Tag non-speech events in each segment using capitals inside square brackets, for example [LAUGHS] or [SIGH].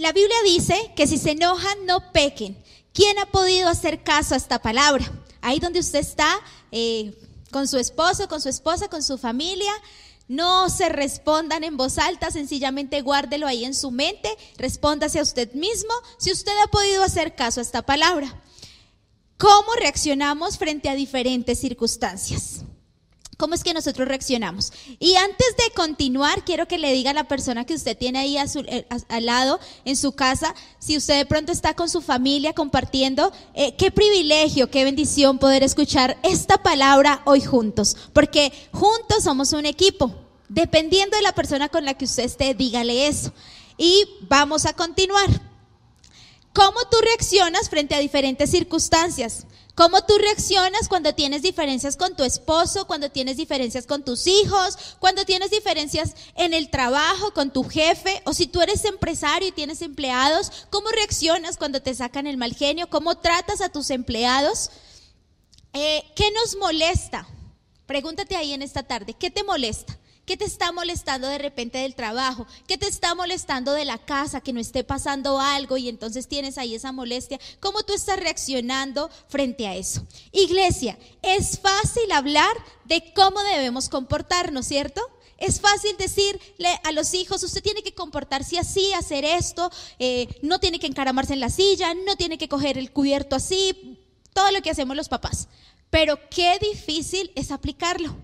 la Biblia dice que si se enojan, no pequen. ¿Quién ha podido hacer caso a esta palabra? Ahí donde usted está, eh, con su esposo, con su esposa, con su familia. No se respondan en voz alta, sencillamente guárdelo ahí en su mente, respóndase a usted mismo si usted ha podido hacer caso a esta palabra. ¿Cómo reaccionamos frente a diferentes circunstancias? ¿Cómo es que nosotros reaccionamos? Y antes de continuar, quiero que le diga a la persona que usted tiene ahí eh, al lado en su casa, si usted de pronto está con su familia compartiendo, eh, qué privilegio, qué bendición poder escuchar esta palabra hoy juntos, porque juntos somos un equipo. Dependiendo de la persona con la que usted esté, dígale eso. Y vamos a continuar. ¿Cómo tú reaccionas frente a diferentes circunstancias? ¿Cómo tú reaccionas cuando tienes diferencias con tu esposo, cuando tienes diferencias con tus hijos, cuando tienes diferencias en el trabajo, con tu jefe, o si tú eres empresario y tienes empleados, ¿cómo reaccionas cuando te sacan el mal genio? ¿Cómo tratas a tus empleados? Eh, ¿Qué nos molesta? Pregúntate ahí en esta tarde, ¿qué te molesta? ¿Qué te está molestando de repente del trabajo? ¿Qué te está molestando de la casa? Que no esté pasando algo y entonces tienes ahí esa molestia. ¿Cómo tú estás reaccionando frente a eso? Iglesia, es fácil hablar de cómo debemos comportarnos, ¿cierto? Es fácil decirle a los hijos, usted tiene que comportarse así, hacer esto, eh, no tiene que encaramarse en la silla, no tiene que coger el cubierto así, todo lo que hacemos los papás. Pero qué difícil es aplicarlo.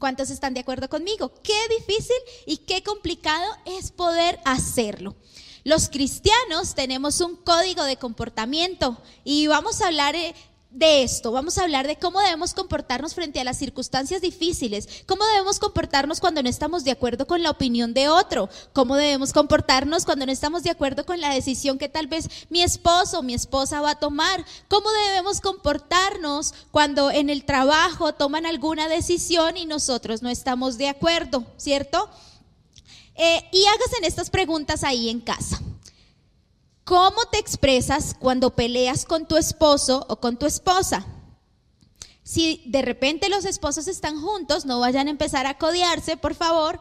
¿Cuántos están de acuerdo conmigo? Qué difícil y qué complicado es poder hacerlo. Los cristianos tenemos un código de comportamiento y vamos a hablar eh, de esto, vamos a hablar de cómo debemos comportarnos frente a las circunstancias difíciles, cómo debemos comportarnos cuando no estamos de acuerdo con la opinión de otro, cómo debemos comportarnos cuando no estamos de acuerdo con la decisión que tal vez mi esposo o mi esposa va a tomar, cómo debemos comportarnos cuando en el trabajo toman alguna decisión y nosotros no estamos de acuerdo, ¿cierto? Eh, y hágase estas preguntas ahí en casa. ¿Cómo te expresas cuando peleas con tu esposo o con tu esposa? Si de repente los esposos están juntos, no vayan a empezar a codiarse, por favor.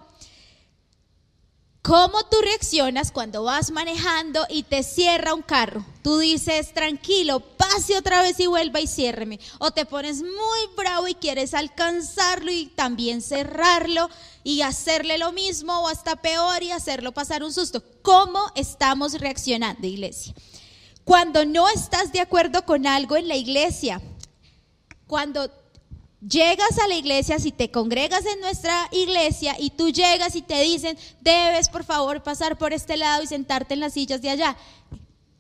¿Cómo tú reaccionas cuando vas manejando y te cierra un carro? Tú dices, tranquilo, pase otra vez y vuelva y ciérreme. O te pones muy bravo y quieres alcanzarlo y también cerrarlo y hacerle lo mismo o hasta peor y hacerlo pasar un susto. ¿Cómo estamos reaccionando, iglesia? Cuando no estás de acuerdo con algo en la iglesia, cuando llegas a la iglesia, si te congregas en nuestra iglesia y tú llegas y te dicen, debes por favor pasar por este lado y sentarte en las sillas de allá.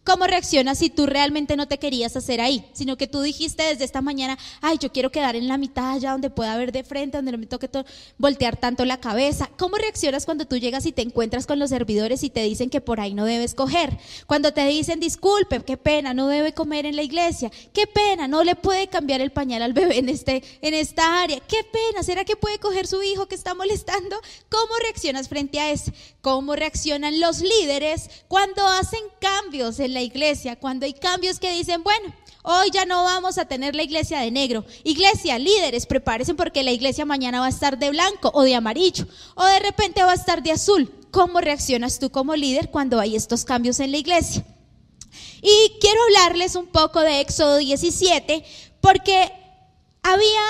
¿Cómo reaccionas si tú realmente no te querías hacer ahí? Sino que tú dijiste desde esta mañana, ay, yo quiero quedar en la mitad allá donde pueda ver de frente, donde no me toque voltear tanto la cabeza. ¿Cómo reaccionas cuando tú llegas y te encuentras con los servidores y te dicen que por ahí no debes coger? Cuando te dicen, disculpe, qué pena, no debe comer en la iglesia. Qué pena, no le puede cambiar el pañal al bebé en, este, en esta área. Qué pena, ¿será que puede coger su hijo que está molestando? ¿Cómo reaccionas frente a eso? ¿Cómo reaccionan los líderes cuando hacen cambios en la iglesia, cuando hay cambios que dicen, bueno, hoy ya no vamos a tener la iglesia de negro. Iglesia, líderes, prepárense porque la iglesia mañana va a estar de blanco o de amarillo o de repente va a estar de azul. ¿Cómo reaccionas tú como líder cuando hay estos cambios en la iglesia? Y quiero hablarles un poco de Éxodo 17 porque había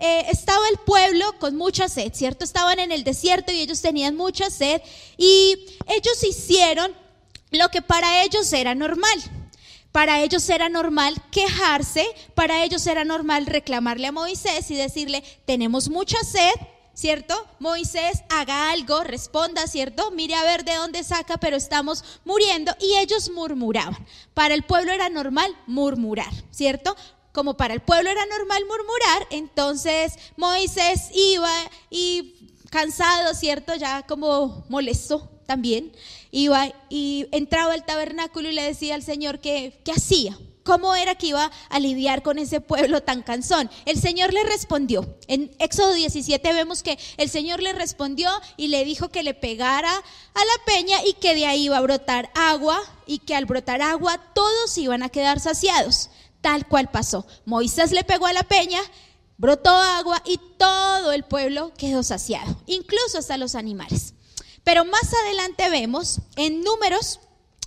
eh, estaba el pueblo con mucha sed, ¿cierto? Estaban en el desierto y ellos tenían mucha sed y ellos hicieron lo que para ellos era normal. Para ellos era normal quejarse, para ellos era normal reclamarle a Moisés y decirle, tenemos mucha sed, ¿cierto? Moisés haga algo, responda, ¿cierto? Mire a ver de dónde saca, pero estamos muriendo. Y ellos murmuraban. Para el pueblo era normal murmurar, ¿cierto? Como para el pueblo era normal murmurar, entonces Moisés iba y cansado, ¿cierto? Ya como molesto también iba y entraba al tabernáculo y le decía al Señor que, qué hacía. ¿Cómo era que iba a lidiar con ese pueblo tan cansón? El Señor le respondió. En Éxodo 17 vemos que el Señor le respondió y le dijo que le pegara a la peña y que de ahí iba a brotar agua y que al brotar agua todos iban a quedar saciados. Tal cual pasó. Moisés le pegó a la peña, brotó agua y todo el pueblo quedó saciado, incluso hasta los animales. Pero más adelante vemos en números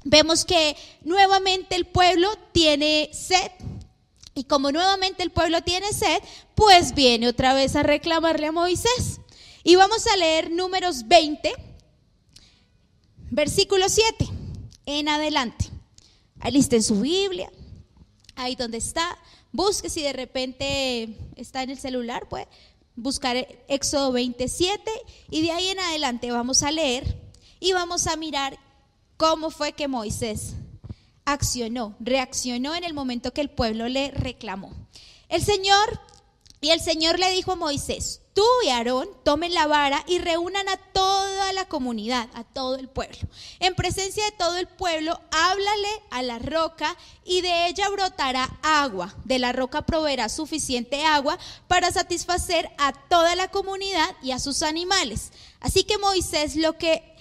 vemos que nuevamente el pueblo tiene sed. Y como nuevamente el pueblo tiene sed, pues viene otra vez a reclamarle a Moisés. Y vamos a leer números 20, versículo 7, en adelante. Alisten su Biblia, ahí donde está. Busque si de repente está en el celular, pues buscar Éxodo 27 y de ahí en adelante vamos a leer y vamos a mirar cómo fue que Moisés accionó, reaccionó en el momento que el pueblo le reclamó. El Señor, y el Señor le dijo a Moisés, tú y Aarón tomen la vara y reúnan a toda la comunidad, a todo el pueblo. En presencia de todo el pueblo, háblale a la roca y de ella brotará agua. De la roca proveerá suficiente agua para satisfacer a toda la comunidad y a sus animales. Así que Moisés lo que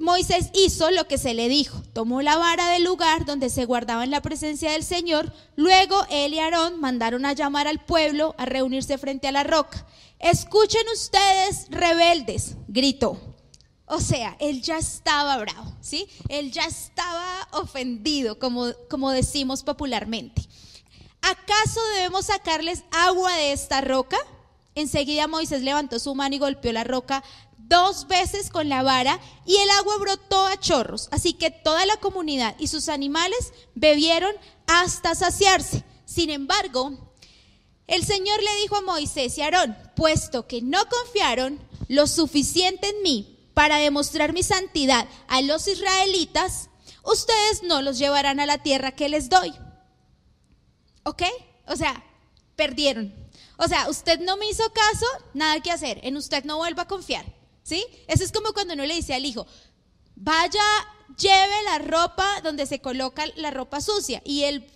Moisés hizo lo que se le dijo, tomó la vara del lugar donde se guardaba en la presencia del Señor, luego él y Aarón mandaron a llamar al pueblo a reunirse frente a la roca. Escuchen ustedes, rebeldes, gritó. O sea, él ya estaba bravo, ¿sí? Él ya estaba ofendido, como, como decimos popularmente. ¿Acaso debemos sacarles agua de esta roca? Enseguida Moisés levantó su mano y golpeó la roca dos veces con la vara y el agua brotó a chorros. Así que toda la comunidad y sus animales bebieron hasta saciarse. Sin embargo, el Señor le dijo a Moisés y Aarón, puesto que no confiaron lo suficiente en mí para demostrar mi santidad a los israelitas, ustedes no los llevarán a la tierra que les doy. ¿Ok? O sea, perdieron. O sea, usted no me hizo caso, nada que hacer. En usted no vuelva a confiar. ¿Sí? Eso es como cuando uno le dice al hijo, vaya, lleve la ropa donde se coloca la ropa sucia y él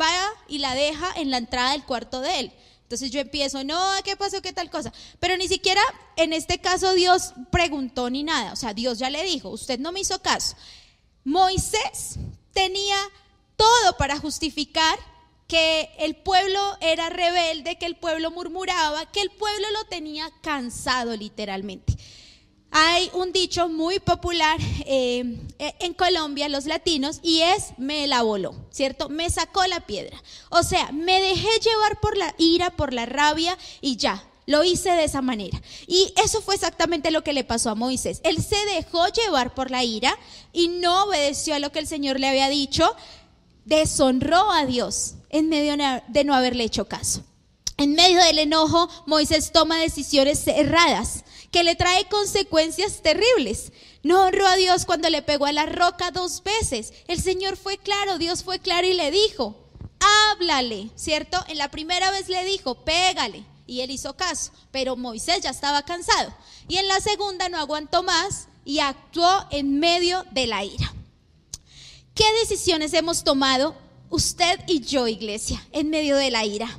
va y la deja en la entrada del cuarto de él. Entonces yo empiezo, no, ¿qué pasó? ¿Qué tal cosa? Pero ni siquiera en este caso Dios preguntó ni nada. O sea, Dios ya le dijo, usted no me hizo caso. Moisés tenía todo para justificar que el pueblo era rebelde, que el pueblo murmuraba, que el pueblo lo tenía cansado literalmente. Hay un dicho muy popular eh, en Colombia, los latinos, y es me la voló, ¿cierto? Me sacó la piedra. O sea, me dejé llevar por la ira, por la rabia y ya, lo hice de esa manera. Y eso fue exactamente lo que le pasó a Moisés. Él se dejó llevar por la ira y no obedeció a lo que el Señor le había dicho, deshonró a Dios en medio de no haberle hecho caso. En medio del enojo, Moisés toma decisiones erradas que le trae consecuencias terribles. No honró a Dios cuando le pegó a la roca dos veces. El Señor fue claro, Dios fue claro y le dijo, háblale, ¿cierto? En la primera vez le dijo, pégale. Y él hizo caso, pero Moisés ya estaba cansado. Y en la segunda no aguantó más y actuó en medio de la ira. ¿Qué decisiones hemos tomado usted y yo, iglesia, en medio de la ira?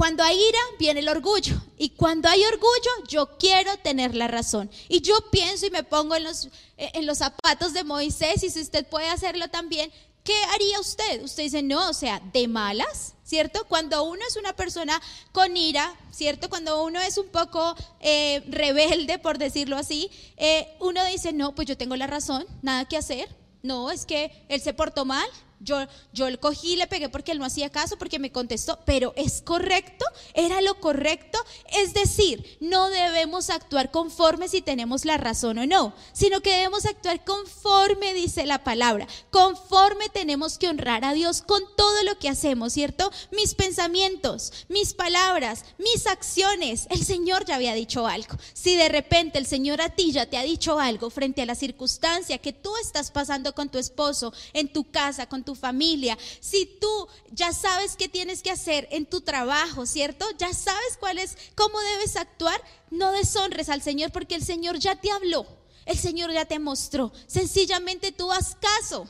Cuando hay ira, viene el orgullo. Y cuando hay orgullo, yo quiero tener la razón. Y yo pienso y me pongo en los, eh, en los zapatos de Moisés, y si usted puede hacerlo también, ¿qué haría usted? Usted dice, no, o sea, de malas, ¿cierto? Cuando uno es una persona con ira, ¿cierto? Cuando uno es un poco eh, rebelde, por decirlo así, eh, uno dice, no, pues yo tengo la razón, nada que hacer. No, es que él se portó mal, yo, yo el cogí y le pegué porque él no hacía caso, porque me contestó, pero ¿es correcto? ¿Era lo correcto? Es decir, no debemos actuar conforme si tenemos la razón o no, sino que debemos actuar conforme dice la palabra. Conforme tenemos que honrar a Dios con todo lo que hacemos, ¿cierto? Mis pensamientos, mis palabras, mis acciones. El Señor ya había dicho algo. Si de repente el Señor a ti ya te ha dicho algo frente a la circunstancia que tú estás pasando con tu esposo, en tu casa, con tu familia, si tú ya sabes qué tienes que hacer en tu trabajo, ¿cierto? Ya sabes cuál es, cómo debes actuar, no deshonres al Señor porque el Señor ya te habló, el Señor ya te mostró. Sencillamente tú haz caso.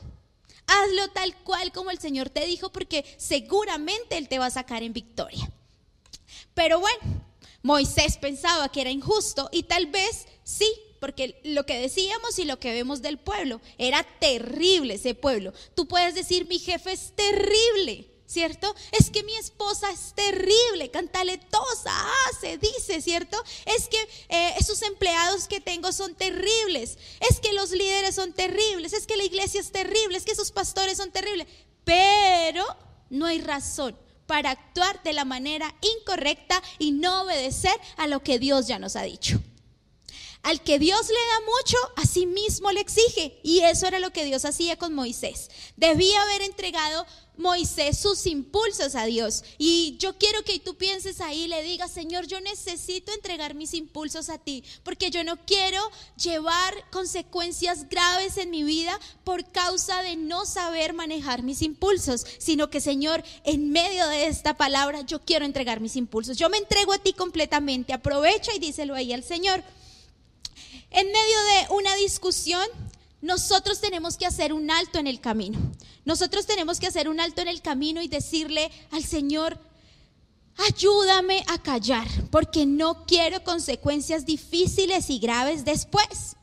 Hazlo tal cual como el Señor te dijo porque seguramente Él te va a sacar en victoria. Pero bueno, Moisés pensaba que era injusto y tal vez sí, porque lo que decíamos y lo que vemos del pueblo era terrible ese pueblo. Tú puedes decir, mi jefe es terrible, ¿cierto? Es que mi esposa es terrible, cantaletosa, hace, dice, ¿cierto? Es que eh, esos empleados que tengo son terribles, es que los líderes son terribles, es que la iglesia es terrible, es que esos pastores son terribles, pero no hay razón para actuar de la manera incorrecta y no obedecer a lo que Dios ya nos ha dicho. Al que Dios le da mucho, a sí mismo le exige. Y eso era lo que Dios hacía con Moisés. Debía haber entregado Moisés sus impulsos a Dios. Y yo quiero que tú pienses ahí y le digas, Señor, yo necesito entregar mis impulsos a ti, porque yo no quiero llevar consecuencias graves en mi vida por causa de no saber manejar mis impulsos, sino que, Señor, en medio de esta palabra, yo quiero entregar mis impulsos. Yo me entrego a ti completamente. Aprovecha y díselo ahí al Señor. En medio de una discusión, nosotros tenemos que hacer un alto en el camino. Nosotros tenemos que hacer un alto en el camino y decirle al Señor, ayúdame a callar, porque no quiero consecuencias difíciles y graves después.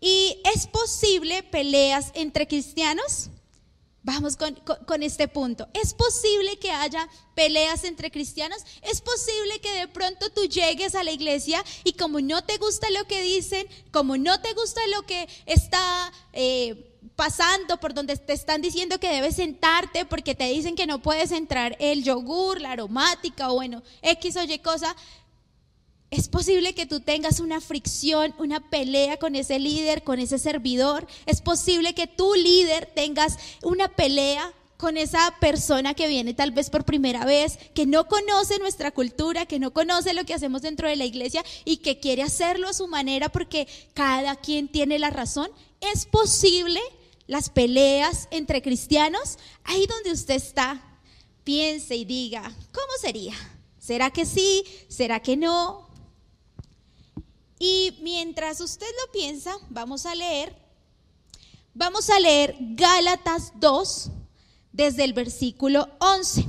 ¿Y es posible peleas entre cristianos? Vamos con, este punto. ¿Es posible que haya peleas entre cristianos? ¿Es posible que de pronto tú llegues a la iglesia y como no te gusta lo que dicen, como no te gusta lo que está eh, pasando, por donde te están diciendo que debes sentarte porque te dicen que no puedes entrar el yogur, la aromática o bueno, X o Y cosa, es posible que tú tengas una fricción, una pelea con ese líder, con ese servidor. Es posible que tu líder tengas una pelea con esa persona que viene tal vez por primera vez, que no conoce nuestra cultura, que no conoce lo que hacemos dentro de la iglesia y que quiere hacerlo a su manera porque cada quien tiene la razón. Es posible las peleas entre cristianos. Ahí donde usted está, piense y diga, ¿cómo sería? ¿Será que sí? ¿Será que no? Y mientras usted lo piensa, vamos a leer, vamos a leer Gálatas 2 desde el versículo 11.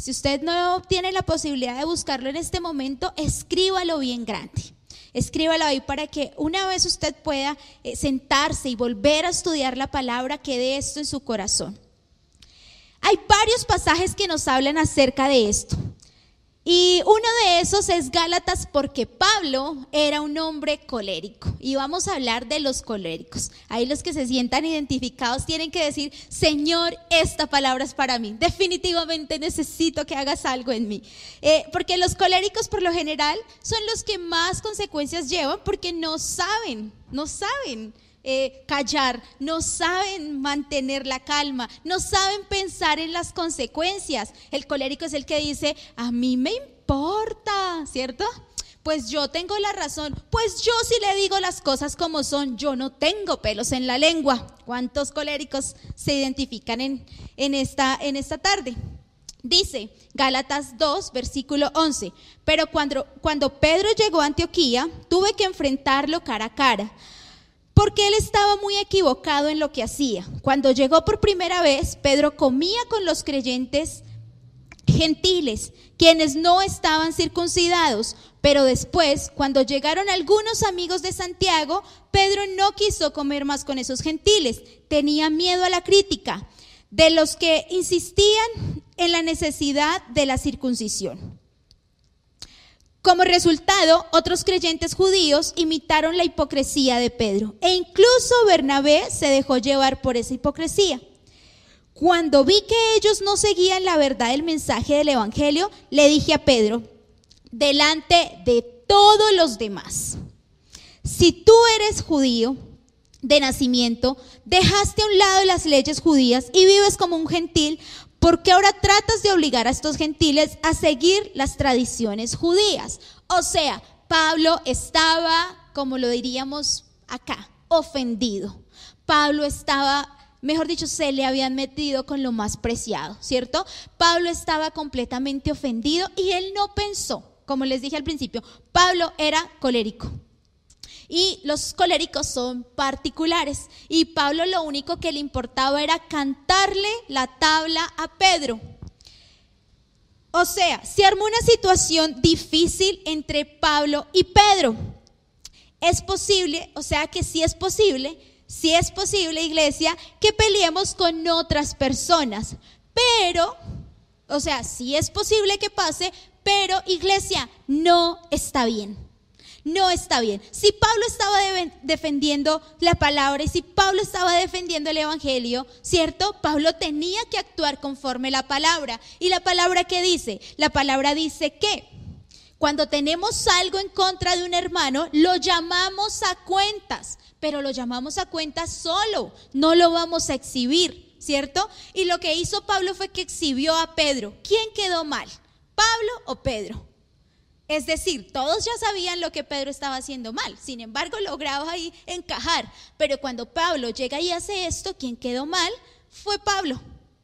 Si usted no tiene la posibilidad de buscarlo en este momento, escríbalo bien grande. Escríbalo ahí para que una vez usted pueda eh, sentarse y volver a estudiar la palabra, quede esto en su corazón. Hay varios pasajes que nos hablan acerca de esto. Y uno de esos es Gálatas porque Pablo era un hombre colérico. Y vamos a hablar de los coléricos. Ahí los que se sientan identificados tienen que decir, Señor, esta palabra es para mí. Definitivamente necesito que hagas algo en mí. Eh, porque los coléricos por lo general son los que más consecuencias llevan porque no saben, no saben. Eh, callar, no saben mantener la calma, no saben pensar en las consecuencias. El colérico es el que dice, a mí me importa, ¿cierto? Pues yo tengo la razón, pues yo si le digo las cosas como son, yo no tengo pelos en la lengua. ¿Cuántos coléricos se identifican en, en, esta, en esta tarde? Dice Gálatas 2, versículo 11, pero cuando, cuando Pedro llegó a Antioquía, tuve que enfrentarlo cara a cara porque él estaba muy equivocado en lo que hacía. Cuando llegó por primera vez, Pedro comía con los creyentes gentiles, quienes no estaban circuncidados, pero después, cuando llegaron algunos amigos de Santiago, Pedro no quiso comer más con esos gentiles, tenía miedo a la crítica de los que insistían en la necesidad de la circuncisión. Como resultado, otros creyentes judíos imitaron la hipocresía de Pedro e incluso Bernabé se dejó llevar por esa hipocresía. Cuando vi que ellos no seguían la verdad del mensaje del Evangelio, le dije a Pedro, delante de todos los demás, si tú eres judío de nacimiento, dejaste a un lado las leyes judías y vives como un gentil, porque ahora tratas de obligar a estos gentiles a seguir las tradiciones judías. O sea, Pablo estaba, como lo diríamos acá, ofendido. Pablo estaba, mejor dicho, se le habían metido con lo más preciado, ¿cierto? Pablo estaba completamente ofendido y él no pensó, como les dije al principio, Pablo era colérico. Y los coléricos son particulares. Y Pablo lo único que le importaba era cantarle la tabla a Pedro. O sea, se armó una situación difícil entre Pablo y Pedro. Es posible, o sea que sí es posible, sí es posible, iglesia, que peleemos con otras personas. pero, o sea, sí es posible que pase, pero iglesia, no está bien. No está bien. Si Pablo estaba defendiendo la palabra y si Pablo estaba defendiendo el Evangelio, ¿cierto? Pablo tenía que actuar conforme la palabra. ¿Y la palabra qué dice? La palabra dice que cuando tenemos algo en contra de un hermano, lo llamamos a cuentas, pero lo llamamos a cuentas solo, no lo vamos a exhibir, ¿cierto? Y lo que hizo Pablo fue que exhibió a Pedro. ¿Quién quedó mal? ¿Pablo o Pedro? Es decir, todos ya sabían lo que Pedro estaba haciendo mal, sin embargo lograba ahí encajar. Pero cuando Pablo llega y hace esto, ¿quién quedó mal? Fue Pablo,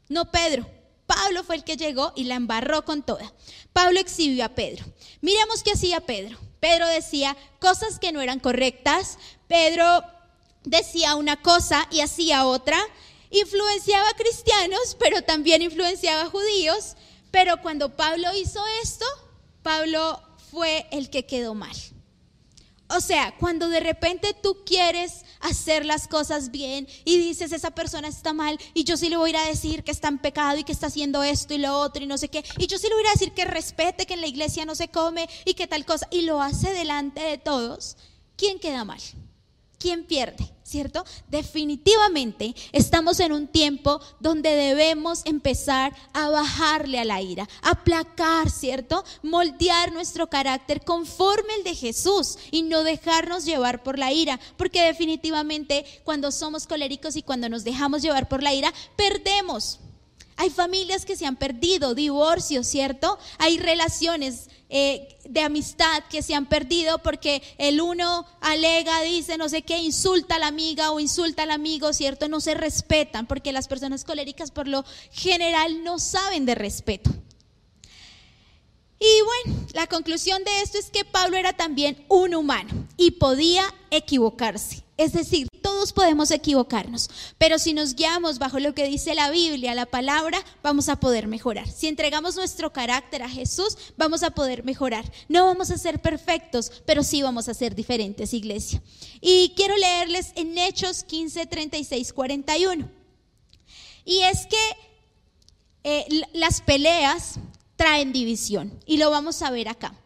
no Pedro. Pablo fue el que llegó y la embarró con toda. Pablo exhibió a Pedro. Miremos qué hacía Pedro. Pedro decía cosas que no eran correctas. Pedro decía una cosa y hacía otra. Influenciaba a cristianos, pero también influenciaba a judíos. Pero cuando Pablo hizo esto, Pablo fue el que quedó mal. O sea, cuando de repente tú quieres hacer las cosas bien y dices, esa persona está mal y yo sí le voy a ir a decir que está en pecado y que está haciendo esto y lo otro y no sé qué, y yo sí le voy a decir que respete, que en la iglesia no se come y que tal cosa, y lo hace delante de todos, ¿quién queda mal? ¿Quién pierde? ¿cierto? Definitivamente estamos en un tiempo donde debemos empezar a bajarle a la ira, aplacar, ¿cierto? Moldear nuestro carácter conforme el de Jesús y no dejarnos llevar por la ira, porque definitivamente cuando somos coléricos y cuando nos dejamos llevar por la ira, perdemos. Hay familias que se han perdido, divorcios, ¿cierto? Hay relaciones eh, de amistad que se han perdido porque el uno alega, dice, no sé qué, insulta a la amiga o insulta al amigo, ¿cierto? No se respetan porque las personas coléricas por lo general no saben de respeto. Y bueno, la conclusión de esto es que Pablo era también un humano y podía equivocarse. Es decir, todos podemos equivocarnos, pero si nos guiamos bajo lo que dice la Biblia, la palabra, vamos a poder mejorar. Si entregamos nuestro carácter a Jesús, vamos a poder mejorar. No vamos a ser perfectos, pero sí vamos a ser diferentes, iglesia. Y quiero leerles en Hechos 15, 36, 41. Y es que eh, las peleas traen división, y lo vamos a ver acá.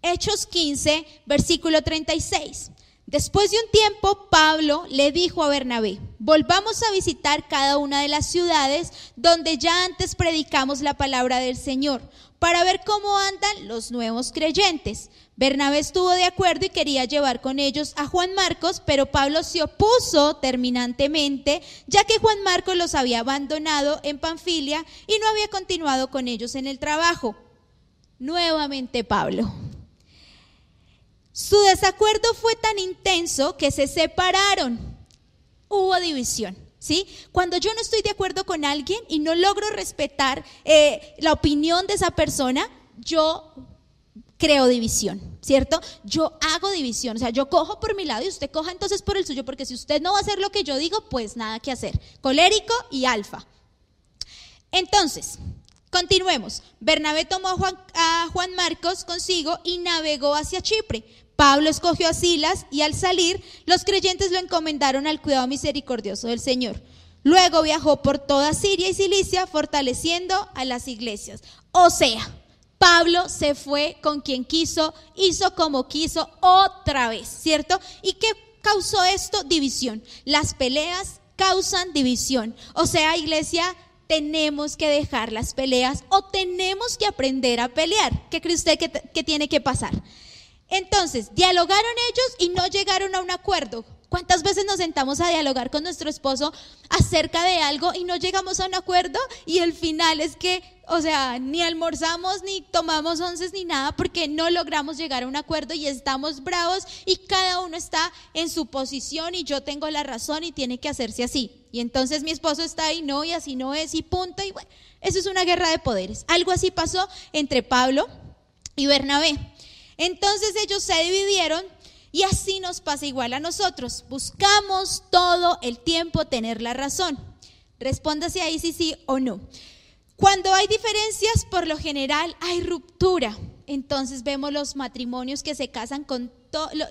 Hechos 15, versículo 36. Después de un tiempo, Pablo le dijo a Bernabé, volvamos a visitar cada una de las ciudades donde ya antes predicamos la palabra del Señor, para ver cómo andan los nuevos creyentes. Bernabé estuvo de acuerdo y quería llevar con ellos a Juan Marcos, pero Pablo se opuso terminantemente, ya que Juan Marcos los había abandonado en Panfilia y no había continuado con ellos en el trabajo. Nuevamente Pablo. Su desacuerdo fue tan intenso que se separaron. Hubo división. ¿Sí? Cuando yo no estoy de acuerdo con alguien y no logro respetar eh, la opinión de esa persona, yo creo división, ¿cierto? Yo hago división, o sea, yo cojo por mi lado y usted coja entonces por el suyo, porque si usted no va a hacer lo que yo digo, pues nada que hacer. Colérico y alfa. Entonces, continuemos. Bernabé tomó a Juan, a Juan Marcos consigo y navegó hacia Chipre. Pablo escogió a Silas y al salir los creyentes lo encomendaron al cuidado misericordioso del Señor. Luego viajó por toda Siria y Cilicia fortaleciendo a las iglesias. O sea, Pablo se fue con quien quiso, hizo como quiso otra vez, ¿cierto? ¿Y qué causó esto? División. Las peleas causan división. O sea, iglesia, tenemos que dejar las peleas o tenemos que aprender a pelear. ¿Qué cree usted que, que tiene que pasar? Entonces, dialogaron ellos y no llegaron a un acuerdo. ¿Cuántas veces nos sentamos a dialogar con nuestro esposo acerca de algo y no llegamos a un acuerdo? Y el final es que, o sea, ni almorzamos, ni tomamos onces, ni nada, porque no logramos llegar a un acuerdo y estamos bravos y cada uno está en su posición y yo tengo la razón y tiene que hacerse así. Y entonces mi esposo está ahí, no, y así no es, y punto. Y bueno, eso es una guerra de poderes. Algo así pasó entre Pablo y Bernabé. Entonces ellos se dividieron y así nos pasa igual a nosotros. Buscamos todo el tiempo tener la razón. Respóndase ahí si sí o no. Cuando hay diferencias, por lo general hay ruptura. Entonces vemos los matrimonios que se casan con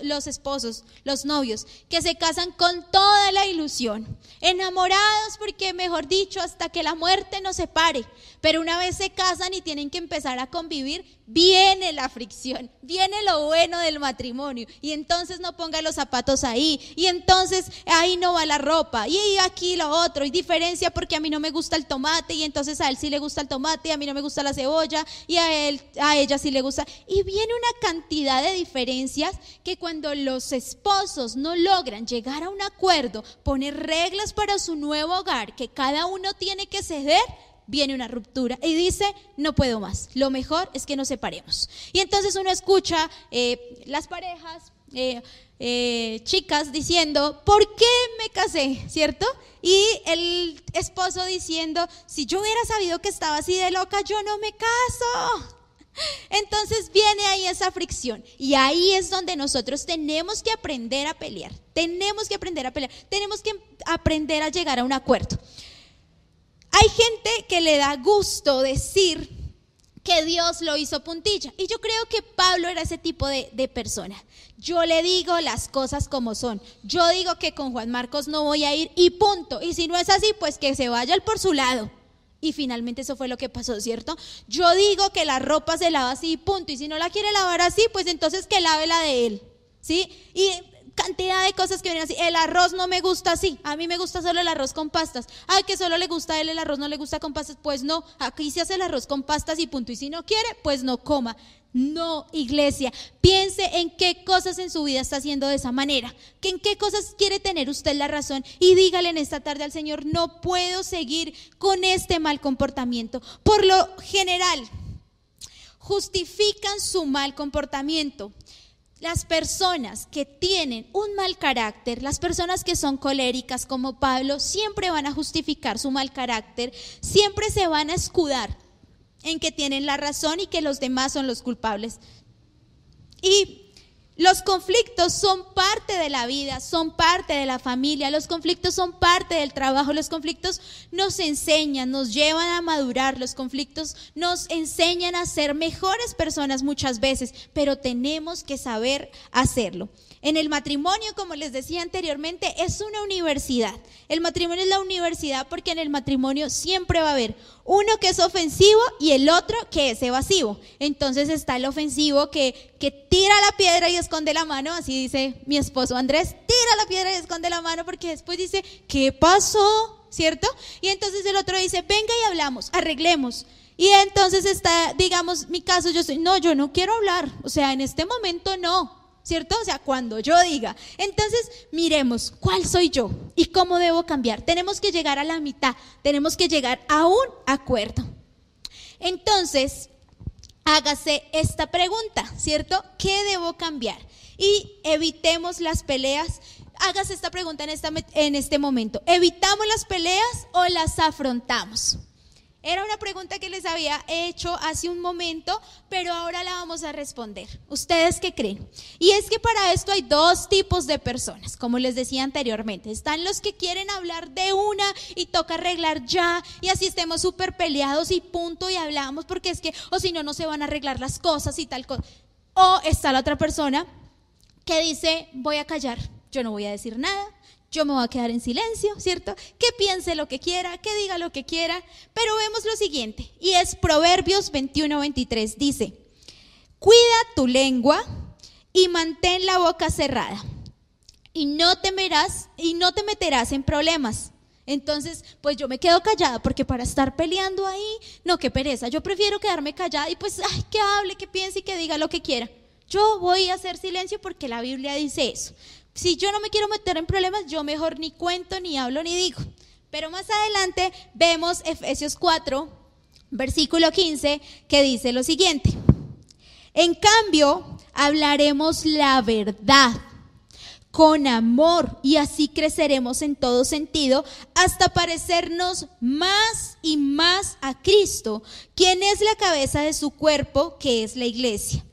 los esposos, los novios, que se casan con toda la ilusión, enamorados porque, mejor dicho, hasta que la muerte nos separe. Pero una vez se casan y tienen que empezar a convivir, viene la fricción, viene lo bueno del matrimonio. Y entonces no ponga los zapatos ahí, y entonces ahí no va la ropa, y aquí lo otro, y diferencia porque a mí no me gusta el tomate, y entonces a él sí le gusta el tomate, y a mí no me gusta la cebolla, y a él, a ella sí le gusta. Y viene una cantidad de diferencias que cuando los esposos no logran llegar a un acuerdo, poner reglas para su nuevo hogar, que cada uno tiene que ceder, viene una ruptura y dice, no puedo más, lo mejor es que nos separemos. Y entonces uno escucha eh, las parejas, eh, eh, chicas diciendo, ¿por qué me casé? ¿Cierto? Y el esposo diciendo, si yo hubiera sabido que estaba así de loca, yo no me caso. Entonces viene ahí esa fricción y ahí es donde nosotros tenemos que aprender a pelear, tenemos que aprender a pelear, tenemos que aprender a llegar a un acuerdo. Hay gente que le da gusto decir que Dios lo hizo puntilla. Y yo creo que Pablo era ese tipo de, persona. Yo le digo las cosas como son. Yo digo que con Juan Marcos no voy a ir y punto. Y si no es así, pues que se vaya por su lado. Y finalmente eso fue lo que pasó, ¿cierto? Yo digo que la ropa se lava así punto. Y si no la quiere lavar así, pues entonces que lave la de él. ¿Sí? Y cantidad de cosas que vienen así. El arroz no me gusta así. A mí me gusta solo el arroz con pastas. Ay, que solo le gusta a él el arroz, no le gusta con pastas. Pues no, aquí se hace el arroz con pastas y punto. Y si no quiere, pues no coma. No, iglesia, piense en qué cosas en su vida está haciendo de esa manera, que en qué cosas quiere tener usted la razón y dígale en esta tarde al Señor, no puedo seguir con este mal comportamiento. Por lo general, justifican su mal comportamiento las personas que tienen un mal carácter, las personas que son coléricas como Pablo, siempre van a justificar su mal carácter, siempre se van a escudar en que tienen la razón y que los demás son los culpables. Y los conflictos son parte de la vida, son parte de la familia, los conflictos son parte del trabajo, los conflictos nos enseñan, nos llevan a madurar, los conflictos nos enseñan a ser mejores personas muchas veces, pero tenemos que saber hacerlo. En el matrimonio, como les decía anteriormente, es una universidad. El matrimonio es la universidad porque en el matrimonio siempre va a haber uno que es ofensivo y el otro que es evasivo. Entonces está el ofensivo que, que tira la piedra y esconde la mano, así dice mi esposo Andrés, tira la piedra y esconde la mano porque después dice, ¿qué pasó? ¿Cierto? Y entonces el otro dice, venga y hablamos, arreglemos. Y entonces está, digamos, mi caso, yo soy, no, yo no quiero hablar, o sea, en este momento no. ¿Cierto? O sea, cuando yo diga. Entonces, miremos cuál soy yo y cómo debo cambiar. Tenemos que llegar a la mitad, tenemos que llegar a un acuerdo. Entonces, hágase esta pregunta, ¿cierto? ¿Qué debo cambiar? Y evitemos las peleas. Hágase esta pregunta en, esta, en este momento. ¿Evitamos las peleas o las afrontamos? Era una pregunta que les había hecho hace un momento, pero ahora la vamos a responder. ¿Ustedes qué creen? Y es que para esto hay dos tipos de personas, como les decía anteriormente. Están los que quieren hablar de una y toca arreglar ya, y así estemos súper peleados y punto y hablamos, porque es que, o si no, no se van a arreglar las cosas y tal cosa. O está la otra persona que dice, voy a callar, yo no voy a decir nada, yo me voy a quedar en silencio, ¿cierto? Que piense lo que quiera, que diga lo que quiera. Pero vemos lo siguiente, y es Proverbios 21, 23. Dice, cuida tu lengua y mantén la boca cerrada. Y no temerás y no te meterás en problemas. Entonces, pues yo me quedo callada porque para estar peleando ahí, no, qué pereza. Yo prefiero quedarme callada y pues, ay, que hable, que piense y que diga lo que quiera. Yo voy a hacer silencio porque la Biblia dice eso si yo no me quiero meter en problemas, yo mejor ni cuento, ni hablo, ni digo. Pero más adelante vemos Efesios 4, versículo 15, que dice lo siguiente. En cambio, hablaremos la verdad con amor y así creceremos en todo sentido hasta parecernos más y más a Cristo, quien es la cabeza de su cuerpo, que es la iglesia.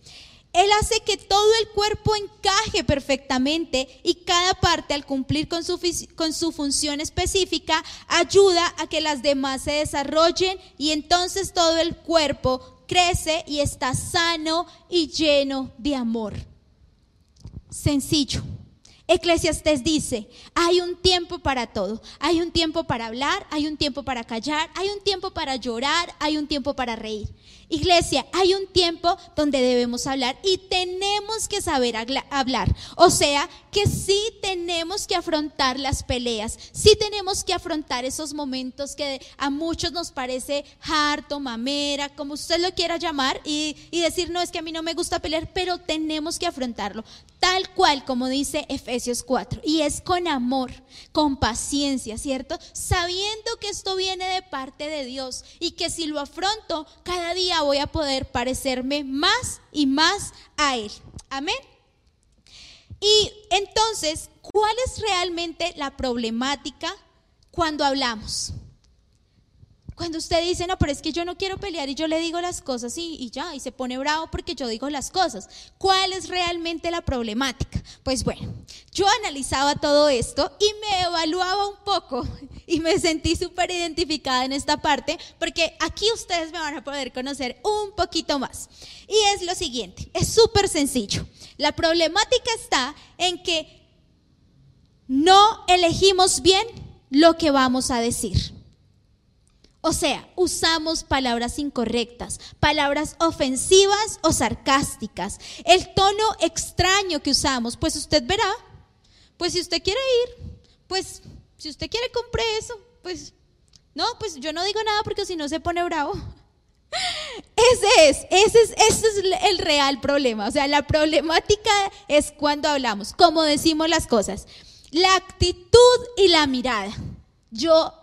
Él hace que todo el cuerpo encaje perfectamente y cada parte al cumplir con su, función específica ayuda a que las demás se desarrollen y entonces todo el cuerpo crece y está sano y lleno de amor. sencillo. Eclesiastes dice, hay un tiempo para todo. Hay un tiempo para hablar, hay un tiempo para callar, hay un tiempo para llorar, hay un tiempo para reír. Iglesia, hay un tiempo donde debemos hablar y tenemos que saber hablar. O sea, que sí tenemos que afrontar las peleas, sí tenemos que afrontar esos momentos que a muchos nos parece harto, mamera, como usted lo quiera llamar, y, y decir, no, es que a mí no me gusta pelear, pero tenemos que afrontarlo tal cual como dice Efesios 4. Y es con amor, con paciencia, ¿cierto? Sabiendo que esto viene de parte de Dios y que si lo afronto, cada día voy a poder parecerme más y más a Él. Amén. Y entonces, ¿cuál es realmente la problemática cuando hablamos? Cuando usted dice, no, pero es que yo no quiero pelear y yo le digo las cosas y, y, ya, y se pone bravo porque yo digo las cosas. ¿Cuál es realmente la problemática? Pues bueno, yo analizaba todo esto y me evaluaba un poco y me sentí súper identificada en esta parte porque aquí ustedes me van a poder conocer un poquito más. Y es lo siguiente, es súper sencillo. La problemática está en que no elegimos bien lo que vamos a decir. O sea, usamos palabras incorrectas, palabras ofensivas o sarcásticas. El tono extraño que usamos, pues usted verá, pues si usted quiere ir, pues si usted quiere compre eso, pues no, pues yo no digo nada porque si no se pone bravo. [LAUGHS] Ese es, ese es, ese es el real problema. O sea, la problemática es cuando hablamos, como decimos las cosas. La actitud y la mirada. Yo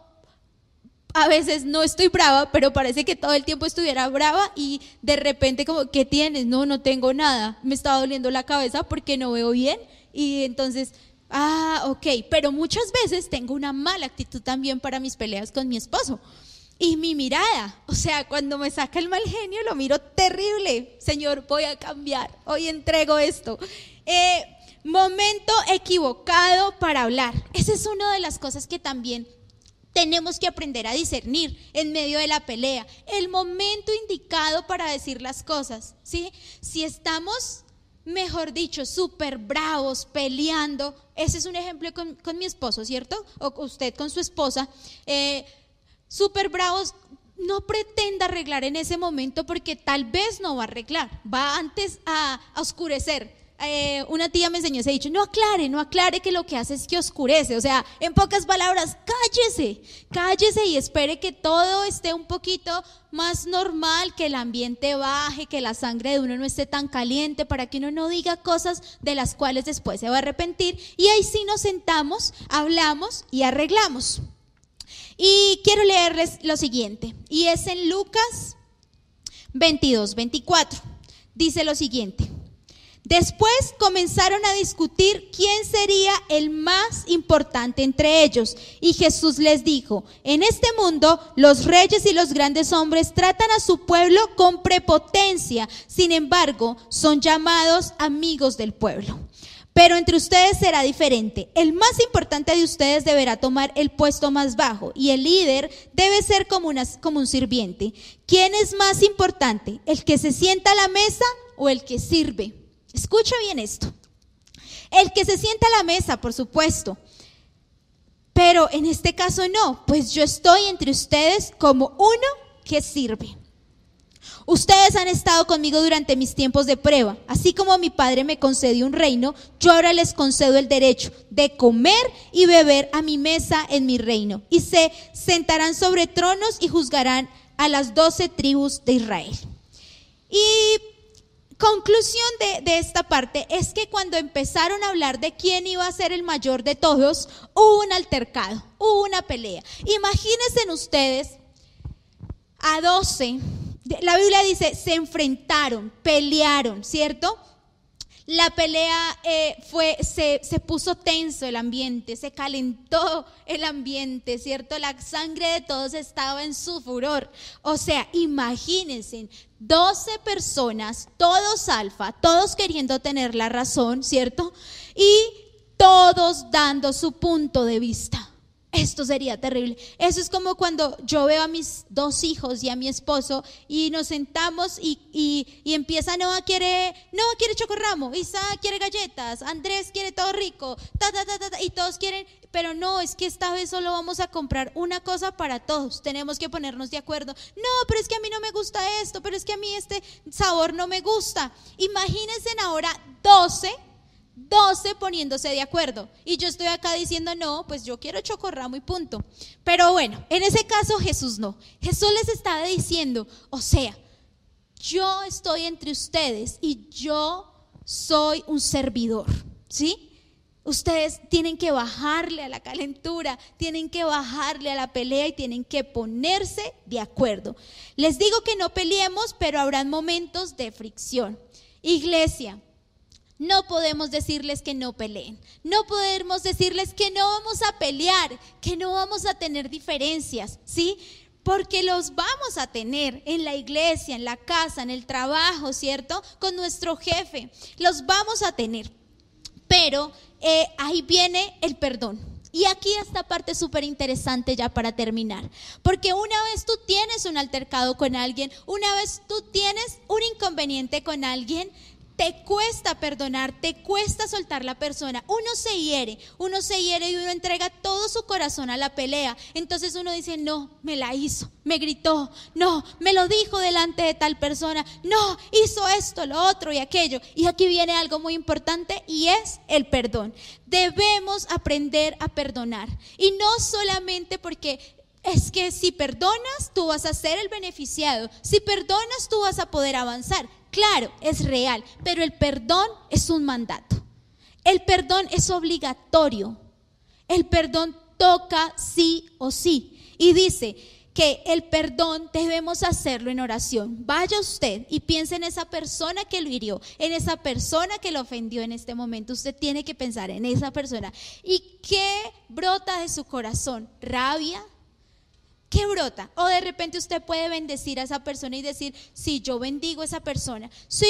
a veces no estoy brava, pero parece que todo el tiempo estuviera brava y de repente como, ¿qué tienes? No, no tengo nada. Me estaba doliendo la cabeza porque no veo bien y entonces, ah, ok, pero muchas veces tengo una mala actitud también para mis peleas con mi esposo. Y mi mirada, o sea, cuando me saca el mal genio, lo miro terrible. Señor, voy a cambiar, hoy entrego esto. Eh, momento equivocado para hablar. Esa es una de las cosas que también tenemos que aprender a discernir en medio de la pelea el momento indicado para decir las cosas, ¿sí? Si estamos, mejor dicho, súper bravos, peleando, ese es un ejemplo con, mi esposo, ¿cierto? O usted con su esposa, eh, súper bravos, no pretenda arreglar en ese momento porque tal vez no va a arreglar, va antes a oscurecer eh, una tía me enseñó ese dicho, no aclare, no aclare que lo que hace es que oscurece. O sea, en pocas palabras, cállese, cállese y espere que todo esté un poquito más normal, que el ambiente baje, que la sangre de uno no esté tan caliente, para que uno no diga cosas de las cuales después se va a arrepentir. Y ahí sí nos sentamos, hablamos y arreglamos. Y quiero leerles lo siguiente, y es en Lucas 22, 24. Dice lo siguiente. Después comenzaron a discutir quién sería el más importante entre ellos. Y Jesús les dijo, en este mundo los reyes y los grandes hombres tratan a su pueblo con prepotencia. Sin embargo, son llamados amigos del pueblo. Pero entre ustedes será diferente. El más importante de ustedes deberá tomar el puesto más bajo y el líder debe ser como, como un sirviente. ¿Quién es más importante? ¿El que se sienta a la mesa o el que sirve? Escucha bien esto. El que se sienta a la mesa, por supuesto. Pero en este caso no, pues yo estoy entre ustedes como uno que sirve. Ustedes han estado conmigo durante mis tiempos de prueba. Así como mi padre me concedió un reino, yo ahora les concedo el derecho de comer y beber a mi mesa en mi reino. Y se sentarán sobre tronos y juzgarán a las doce tribus de Israel. Y Conclusión de, esta parte es que cuando empezaron a hablar de quién iba a ser el mayor de todos, hubo un altercado, hubo una pelea. Imagínense ustedes a 12, la Biblia dice, se enfrentaron, pelearon, ¿cierto? La pelea eh, fue, se, se, puso tenso el ambiente, se calentó el ambiente, ¿cierto? La sangre de todos estaba en su furor. O sea, imagínense, 12 personas, todos alfa, todos queriendo tener la razón, ¿cierto? Y todos dando su punto de vista. Esto sería terrible. Eso es como cuando yo veo a mis dos hijos y a mi esposo y nos sentamos y, y, empieza, no quiere, no quiere chocorramo, Isa quiere galletas, Andrés quiere todo rico, ta, ta, ta, ta, y todos quieren, pero no, es que esta vez solo vamos a comprar una cosa para todos. Tenemos que ponernos de acuerdo. No, pero es que a mí no me gusta esto, pero es que a mí este sabor no me gusta. Imagínense ahora 12 12 poniéndose de acuerdo. Y yo estoy acá diciendo, no, pues yo quiero chocorramo y punto. Pero bueno, en ese caso Jesús no. Jesús les estaba diciendo, o sea, yo estoy entre ustedes y yo soy un servidor, ¿sí? Ustedes tienen que bajarle a la calentura, tienen que bajarle a la pelea y tienen que ponerse de acuerdo. Les digo que no peleemos, pero habrán momentos de fricción. Iglesia, no podemos decirles que no peleen. No podemos decirles que no vamos a pelear, que no vamos a tener diferencias, ¿sí? Porque los vamos a tener en la iglesia, en la casa, en el trabajo, ¿cierto? Con nuestro jefe. Los vamos a tener. Pero eh, ahí viene el perdón. Y aquí esta parte súper interesante ya para terminar. Porque una vez tú tienes un altercado con alguien, una vez tú tienes un inconveniente con alguien, te cuesta perdonar, te cuesta soltar la persona. Uno se hiere, uno se hiere y uno entrega todo su corazón a la pelea. Entonces uno dice, no, me la hizo, me gritó, no, me lo dijo delante de tal persona, no, hizo esto, lo otro y aquello. Y aquí viene algo muy importante y es el perdón. Debemos aprender a perdonar. Y no solamente porque es que si perdonas, tú vas a ser el beneficiado. Si perdonas, tú vas a poder avanzar. Claro, es real, pero el perdón es un mandato. El perdón es obligatorio. El perdón toca sí o sí. Y dice que el perdón debemos hacerlo en oración. Vaya usted y piense en esa persona que lo hirió, en esa persona que lo ofendió en este momento. Usted tiene que pensar en esa persona. ¿Y qué brota de su corazón? ¿Rabia? ¿Qué brota? O de repente usted puede bendecir a esa persona y decir, sí, yo bendigo a esa persona. Sí,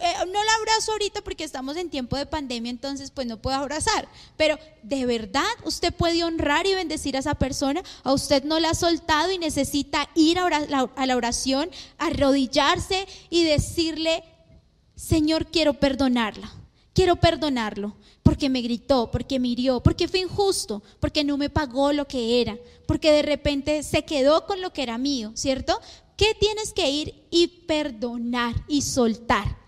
eh, no la abrazo ahorita porque estamos en tiempo de pandemia, entonces pues no puedo abrazar. Pero de verdad usted puede honrar y bendecir a esa persona. A usted no la ha soltado y necesita ir a la oración, arrodillarse y decirle, Señor, quiero perdonarla. Quiero perdonarlo porque me gritó, porque me hirió, porque fue injusto, porque no me pagó lo que era, porque de repente se quedó con lo que era mío, ¿cierto? ¿Qué tienes que ir y perdonar y soltar?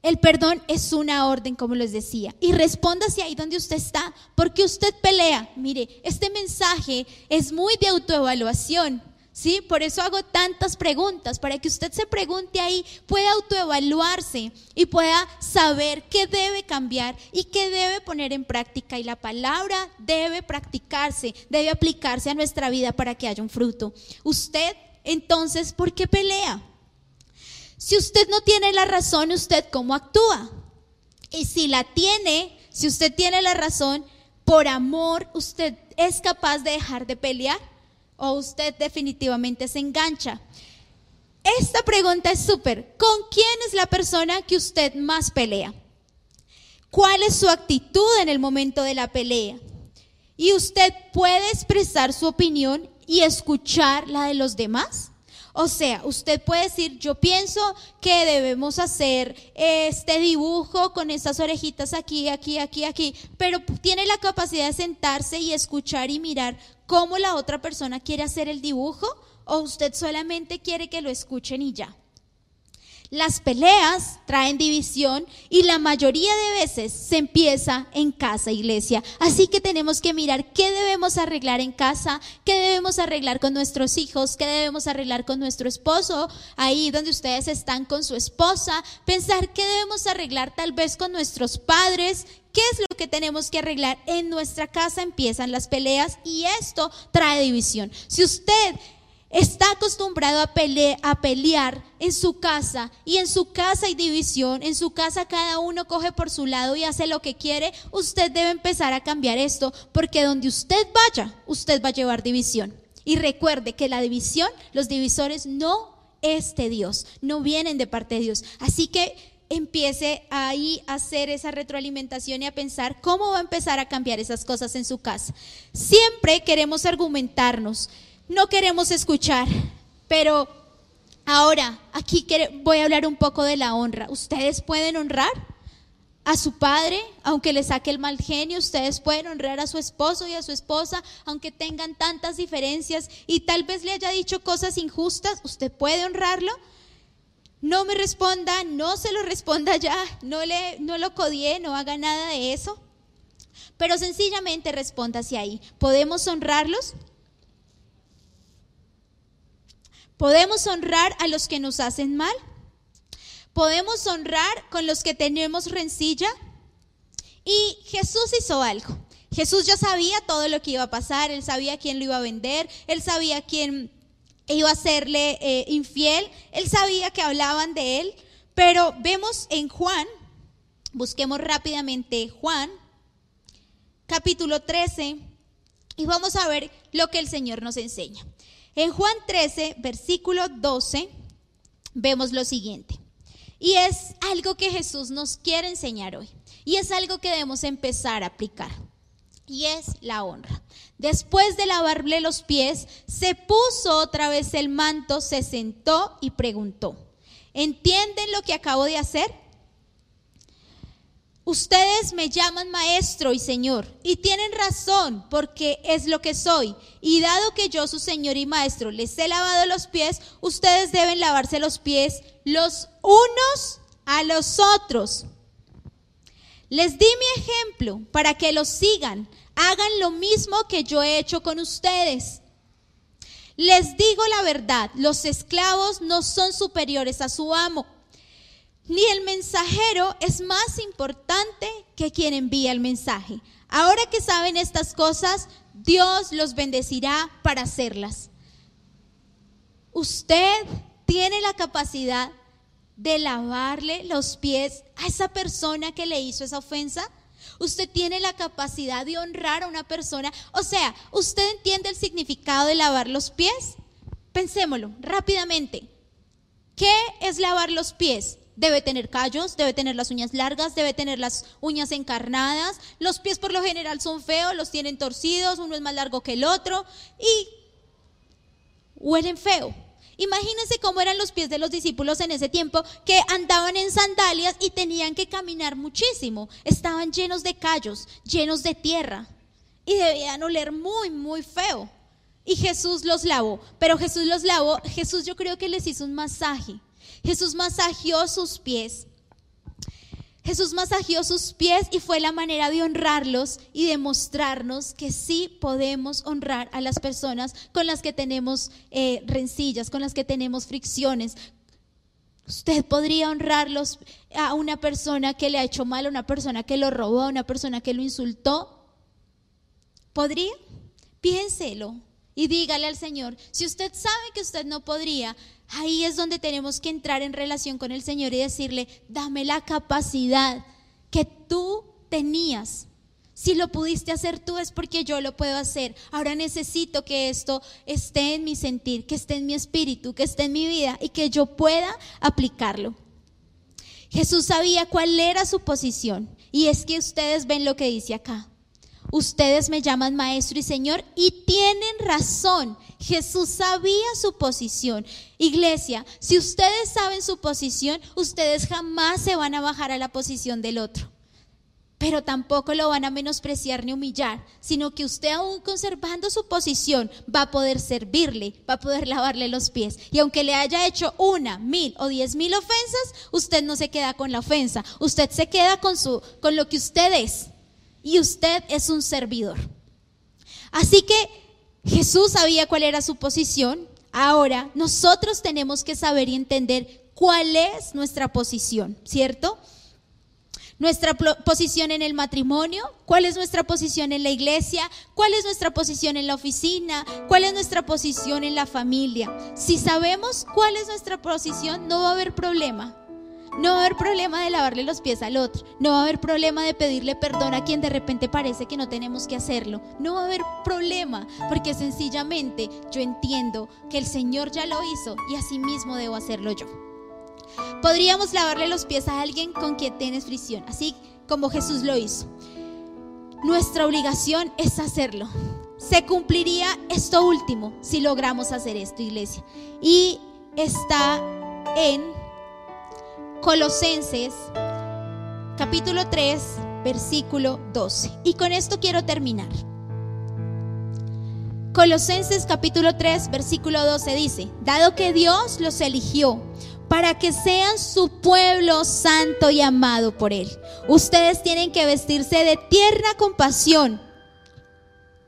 El perdón es una orden, como les decía. Y responda hacia ahí donde usted está, porque usted pelea. Mire, este mensaje es muy de autoevaluación. ¿Sí? Por eso hago tantas preguntas, para que usted se pregunte ahí, pueda autoevaluarse y pueda saber qué debe cambiar y qué debe poner en práctica. Y la palabra debe practicarse, debe aplicarse a nuestra vida para que haya un fruto. Usted, entonces, ¿por qué pelea? Si usted no tiene la razón, ¿usted cómo actúa? Y si la tiene, si usted tiene la razón, por amor, ¿usted es capaz de dejar de pelear? O usted definitivamente se engancha? Esta pregunta es súper. ¿Con quién es la persona que usted más pelea? ¿Cuál es su actitud en el momento de la pelea? Y usted puede expresar su opinión y escuchar la de los demás. O sea, usted puede decir, yo pienso que debemos hacer este dibujo con estas orejitas aquí, aquí, aquí, aquí, pero tiene la capacidad de sentarse y escuchar y mirar cómo la otra persona quiere hacer el dibujo o usted solamente quiere que lo escuchen y ya. Las peleas traen división y la mayoría de veces se empieza en casa, iglesia. Así que tenemos que mirar qué debemos arreglar en casa, qué debemos arreglar con nuestros hijos, qué debemos arreglar con nuestro esposo, ahí donde ustedes están con su esposa, pensar qué debemos arreglar tal vez con nuestros padres, ¿Qué es lo que tenemos que arreglar? En nuestra casa empiezan las peleas y esto trae división. Si usted está acostumbrado a, pelear en su casa y en su casa hay división, en su casa cada uno coge por su lado y hace lo que quiere, usted debe empezar a cambiar esto porque donde usted vaya, usted va a llevar división. Y recuerde que la división, los divisores no es de Dios, no vienen de parte de Dios. Así que empiece ahí a hacer esa retroalimentación y a pensar cómo va a empezar a cambiar esas cosas en su casa. Siempre queremos argumentarnos, no queremos escuchar, pero ahora aquí voy a hablar un poco de la honra. ¿Ustedes pueden honrar? a su padre, aunque le saque el mal genio, ustedes pueden honrar a su esposo y a su esposa, aunque tengan tantas diferencias y tal vez le haya dicho cosas injustas, usted puede honrarlo. No me responda, no se lo responda ya, no, le, no lo codie, no haga nada de eso. Pero sencillamente responda hacia ahí. ¿Podemos honrarlos? ¿Podemos honrar a los que nos hacen mal? ¿Podemos honrar con los que tenemos rencilla? Y Jesús hizo algo. Jesús ya sabía todo lo que iba a pasar, él sabía quién lo iba a vender, él sabía quién iba a serle eh, infiel, él sabía que hablaban de él, pero vemos en Juan, busquemos rápidamente Juan, capítulo 13, y vamos a ver lo que el Señor nos enseña. En Juan 13, versículo 12, vemos lo siguiente. Y es algo que Jesús nos quiere enseñar hoy. Y es algo que debemos empezar a aplicar. Y es la honra. Después de lavarle los pies, se puso otra vez el manto, se sentó y preguntó, ¿entienden lo que acabo de hacer? Ustedes me llaman maestro y señor, y tienen razón porque es lo que soy. Y dado que yo, su señor y maestro, les he lavado los pies, ustedes deben lavarse los pies los unos a los otros. Les di mi ejemplo para que los sigan hagan lo mismo que yo he hecho con ustedes. Les digo la verdad, los esclavos no son superiores a su amo, ni el mensajero es más importante que quien envía el mensaje. Ahora que saben estas cosas, Dios los bendecirá para hacerlas. Usted tiene la capacidad de lavarle los pies a esa persona que le hizo esa ofensa. Usted tiene la capacidad de honrar a una persona. O sea, ¿usted entiende el significado de lavar los pies? Pensémoslo rápidamente. ¿Qué es lavar los pies? Debe tener callos, debe tener las uñas largas, debe tener las uñas encarnadas. Los pies por lo general son feos, los tienen torcidos, uno es más largo que el otro y huelen feo. Imagínense cómo eran los pies de los discípulos en ese tiempo que andaban en sandalias y tenían que caminar muchísimo. Estaban llenos de callos, llenos de tierra y debían oler muy, muy feo. Y Jesús los lavó, pero Jesús los lavó, Jesús yo creo que les hizo un masaje. Jesús masajeó sus pies Jesús masajeó sus pies y fue la manera de honrarlos y de mostrarnos que sí podemos honrar a las personas con las que tenemos eh, rencillas, con las que tenemos fricciones. Usted podría honrarlos a una persona que le ha hecho mal, a una persona que lo robó, a una persona que lo insultó. ¿Podría? Piénselo y dígale al Señor, si usted sabe que usted no podría, Ahí es donde tenemos que entrar en relación con el Señor y decirle, dame la capacidad que tú tenías. Si lo pudiste hacer tú es porque yo lo puedo hacer. Ahora necesito que esto esté en mi sentir, que esté en mi espíritu, que esté en mi vida y que yo pueda aplicarlo. Jesús sabía cuál era su posición y es que ustedes ven lo que dice acá. Ustedes me llaman maestro y señor y tienen razón. Jesús sabía su posición. Iglesia, si ustedes saben su posición, ustedes jamás se van a bajar a la posición del otro. Pero tampoco lo van a menospreciar ni humillar, sino que usted aún conservando su posición va a poder servirle, va a poder lavarle los pies. Y aunque le haya hecho una, mil o diez mil ofensas, usted no se queda con la ofensa, usted se queda con, su, con lo que usted es y usted es un servidor. Así que Jesús sabía cuál era su posición. Ahora nosotros tenemos que saber y entender cuál es nuestra posición, ¿cierto? Nuestra posición en el matrimonio, cuál es nuestra posición en la iglesia, cuál es nuestra posición en la oficina, cuál es nuestra posición en la familia. Si sabemos cuál es nuestra posición, no va a haber problema. No va a haber problema de lavarle los pies al otro. No va a haber problema de pedirle perdón a quien de repente parece que no tenemos que hacerlo. No va a haber problema porque sencillamente yo entiendo que el Señor ya lo hizo y así mismo debo hacerlo yo. Podríamos lavarle los pies a alguien con quien tienes fricción, así como Jesús lo hizo. Nuestra obligación es hacerlo. Se cumpliría esto último si logramos hacer esto, iglesia. Y está en Colosenses capítulo 3, versículo 12. Y con esto quiero terminar. Colosenses capítulo 3, versículo 12 dice, dado que Dios los eligió para que sean su pueblo santo y amado por Él. Ustedes tienen que vestirse de tierna compasión,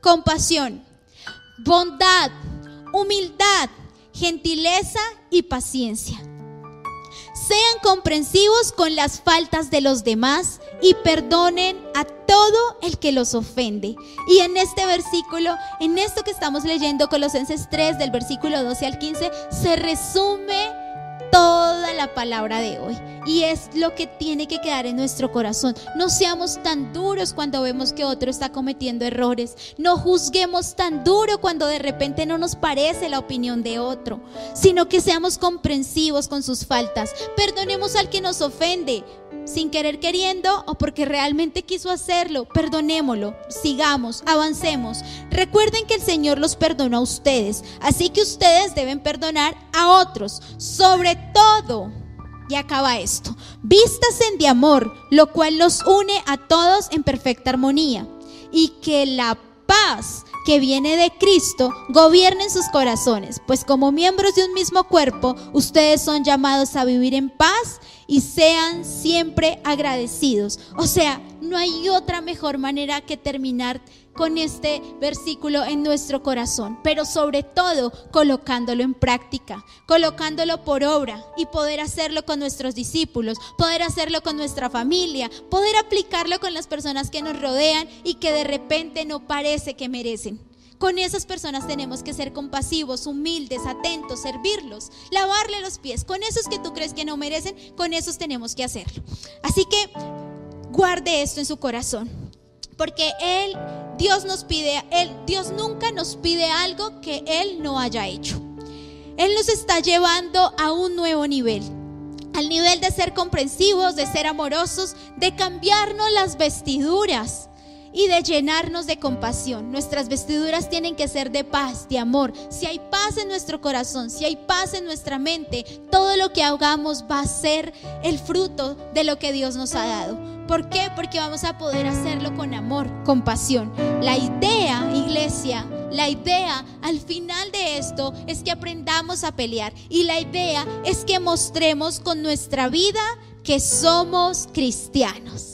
compasión, bondad, humildad, gentileza y paciencia. Sean comprensivos con las faltas de los demás y perdonen a todo el que los ofende. Y en este versículo, en esto que estamos leyendo, Colosenses 3, del versículo 12 al 15, se resume toda la palabra de hoy. Y es lo que tiene que quedar en nuestro corazón. No seamos tan duros cuando vemos que otro está cometiendo errores. No juzguemos tan duro cuando de repente no nos parece la opinión de otro, sino que seamos comprensivos con sus faltas. Perdonemos al que nos ofende sin querer queriendo o porque realmente quiso hacerlo, perdonémoslo, sigamos, avancemos. Recuerden que el Señor los perdonó a ustedes, así que ustedes deben perdonar a otros, sobre todo. Y acaba esto. Vístasen de amor, lo cual los une a todos en perfecta armonía. Y que la paz que viene de Cristo gobierne en sus corazones, pues como miembros de un mismo cuerpo, ustedes son llamados a vivir en paz y sean siempre agradecidos. O sea, no hay otra mejor manera que terminar con este versículo en nuestro corazón, pero sobre todo colocándolo en práctica, colocándolo por obra y poder hacerlo con nuestros discípulos, poder hacerlo con nuestra familia, poder aplicarlo con las personas que nos rodean y que de repente no parece que merecen. Con esas personas tenemos que ser compasivos, humildes, atentos, servirlos, lavarle los pies. Con esos que tú crees que no merecen, con esos tenemos que hacerlo. Así que guarde esto en su corazón. Porque Él, Dios nos pide, Él, Dios nunca nos pide algo que Él no haya hecho. Él nos está llevando a un nuevo nivel. Al nivel de ser comprensivos, de ser amorosos, de cambiarnos las vestiduras y de llenarnos de compasión. Nuestras vestiduras tienen que ser de paz, de amor. Si hay paz en nuestro corazón, si hay paz en nuestra mente, todo lo que hagamos va a ser el fruto de lo que Dios nos ha dado. ¿Por qué? Porque vamos a poder hacerlo con amor, con pasión. La idea, iglesia, la idea al final de esto es que aprendamos a pelear. Y la idea es que mostremos con nuestra vida que somos cristianos.